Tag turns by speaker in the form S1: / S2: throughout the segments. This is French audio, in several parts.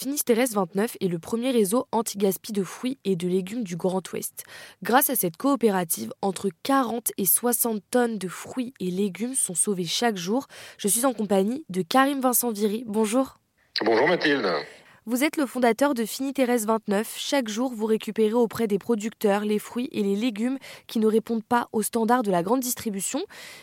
S1: Finistérès 29 est le premier réseau anti-gaspi de fruits et de légumes du Grand Ouest. Grâce à cette coopérative, entre 40 et 60 tonnes de fruits et légumes sont sauvés chaque jour. Je suis en compagnie de Karim Vincent Viry. Bonjour.
S2: Bonjour Mathilde.
S1: Vous êtes le fondateur de Finiterès 29. Chaque jour, vous récupérez auprès des producteurs les fruits et les légumes qui ne répondent pas aux standards de la grande distribution.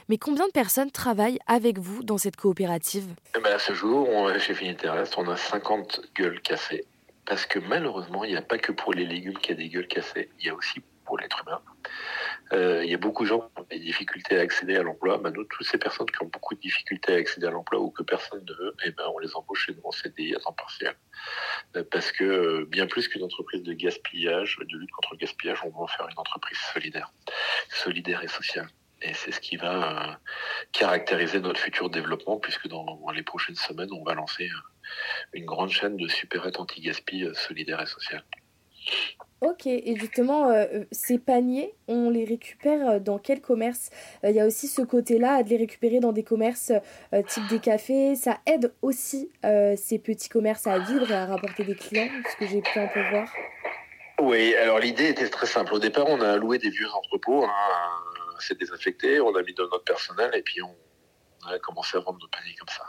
S1: Mais combien de personnes travaillent avec vous dans cette coopérative?
S2: Eh ben, À ce jour, on, chez Finiterès, on a 50 gueules cassées. Parce que malheureusement, il n'y a pas que pour les légumes qu'il y a des gueules cassées. Il y a aussi pour l'être humain. Euh, il y a beaucoup de gens qui ont des difficultés à accéder à l'emploi. Ben, nous, toutes ces personnes qui ont beaucoup de difficultés à accéder à l'emploi ou que personne ne veut, eh ben, on les embauche chez nous en CDI à temps partiel. Euh, parce que euh, bien plus qu'une entreprise de gaspillage, de lutte contre le gaspillage, on va en faire une entreprise solidaire, solidaire et sociale. Et c'est ce qui va caractériser notre futur développement, puisque dans, les prochaines semaines, on va lancer une grande chaîne de supérettes anti-gaspi solidaire et sociale.
S1: Ok, et justement, euh, euh, ces paniers, on les récupère euh, dans quel commerce? Il y a aussi ce côté-là, de les récupérer dans des commerces type des cafés. Ça aide aussi ces petits commerces à vivre et à rapporter des clients, ce que j'ai pu un peu voir.
S2: Oui, alors l'idée était très simple. Au départ, on a loué des vieux entrepôts, hein, c'est désaffecté, on a mis de notre personnel et puis on a commencé à vendre nos paniers comme ça.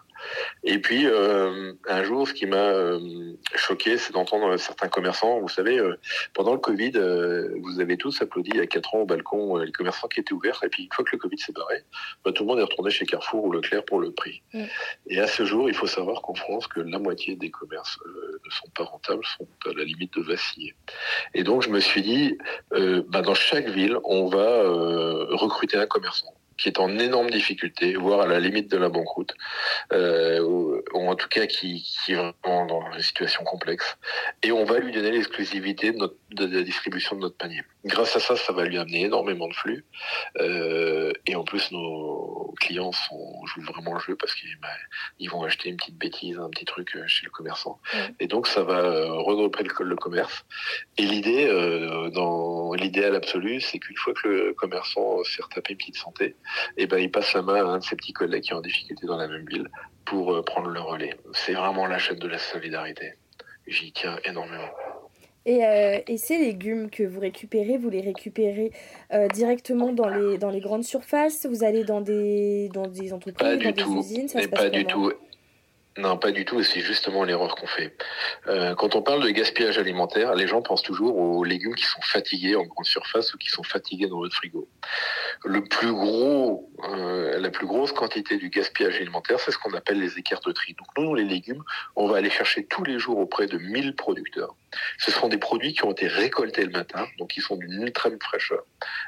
S2: Et puis, euh, un jour, ce qui m'a euh, choqué, c'est d'entendre certains commerçants, vous savez, euh, pendant le Covid, vous avez tous applaudi il y a 4 ans au balcon les commerçants qui étaient ouverts, et puis une fois que le Covid s'est barré, bah, tout le monde est retourné chez Carrefour ou Leclerc pour le prix. Et à ce jour, il faut savoir qu'en France, que la moitié des commerces ne sont pas rentables, sont à la limite de vaciller. Et donc, je me suis dit, bah, dans chaque ville, on va recruter un commerçant qui est en énorme difficulté, voire à la limite de la banqueroute, euh, ou, en tout cas qui, est vraiment dans une situation complexe. Et on va lui donner l'exclusivité de, la distribution de notre panier. Grâce à ça, ça va lui amener énormément de flux. Euh, et en plus, nos clients sont, jouent vraiment le jeu parce qu'ils bah, ils vont acheter une petite bêtise, un petit truc euh, chez le commerçant. Et donc, ça va euh, regrouper le, le commerce. Et l'idée, euh, dans l'idéal absolu, c'est qu'une fois que le commerçant s'est retapé une petite santé, et eh ben, il passe la main à un de ses petits collègues qui est en difficulté dans la même ville pour euh, prendre le relais. C'est vraiment la chaîne de la solidarité. J'y tiens énormément.
S1: Et, euh, et, ces légumes que vous récupérez, vous les récupérez euh, directement dans les, dans les grandes surfaces? Vous allez dans des, dans des entreprises,
S2: pas
S1: dans des
S2: tout.
S1: usines
S2: ça se passe Pas du tout. Non, pas du tout, c'est justement l'erreur qu'on fait. Euh, quand on parle de gaspillage alimentaire, les gens pensent toujours aux légumes qui sont fatigués en grande surface ou qui sont fatigués dans votre frigo. Le plus gros, la plus grosse quantité du gaspillage alimentaire, c'est ce qu'on appelle les écarts de tri. Donc nous, les légumes, on va aller chercher tous les jours auprès de 1000 producteurs. Ce sont des produits qui ont été récoltés le matin, donc qui sont d'une ultra fraîcheur.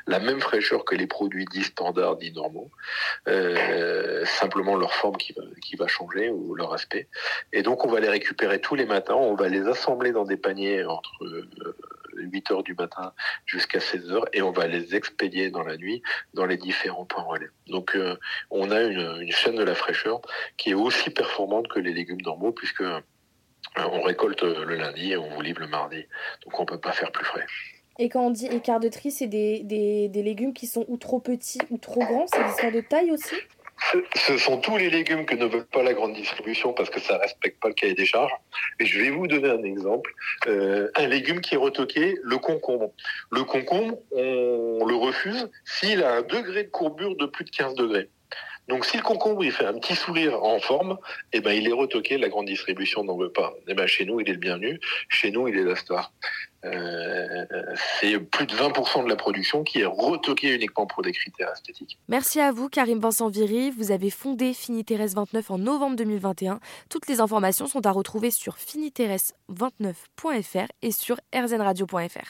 S2: La même fraîcheur que les produits dits standards, dits normaux. Euh, simplement leur forme qui va, changer ou leur aspect. Et donc on va les récupérer tous les matins, on va les assembler dans des paniers entre 8 euh, heures du matin jusqu'à 16 heures et on va les expédier dans la nuit dans les différents points relais. Donc euh, on a une, chaîne de la fraîcheur qui est aussi performante que les légumes normaux puisque on récolte le lundi et on vous livre le mardi. Donc on ne peut pas faire plus frais.
S1: Et quand on dit écart de tri, c'est des, des, des, légumes qui sont ou trop petits ou trop grands? C'est l'histoire de taille aussi?
S2: Ce sont tous les légumes que ne veut pas la grande distribution parce que ça respecte pas le cahier des charges. Et je vais vous donner un exemple. Euh, un légume qui est retoqué, le concombre. Le concombre, on le refuse s'il a un degré de courbure de plus de 15 degrés. Donc si le concombre il fait un petit sourire en forme, eh ben il est retoqué, la grande distribution n'en veut pas. Eh ben chez nous il est le bienvenu, chez nous il est la star. Euh, c'est plus de 20% de la production qui est retoquée uniquement pour des critères esthétiques.
S1: Merci à vous Karim Vincent Viry, vous avez fondé Finiteres 29 en novembre 2021. Toutes les informations sont à retrouver sur finiteres29.fr et sur rzradio.fr.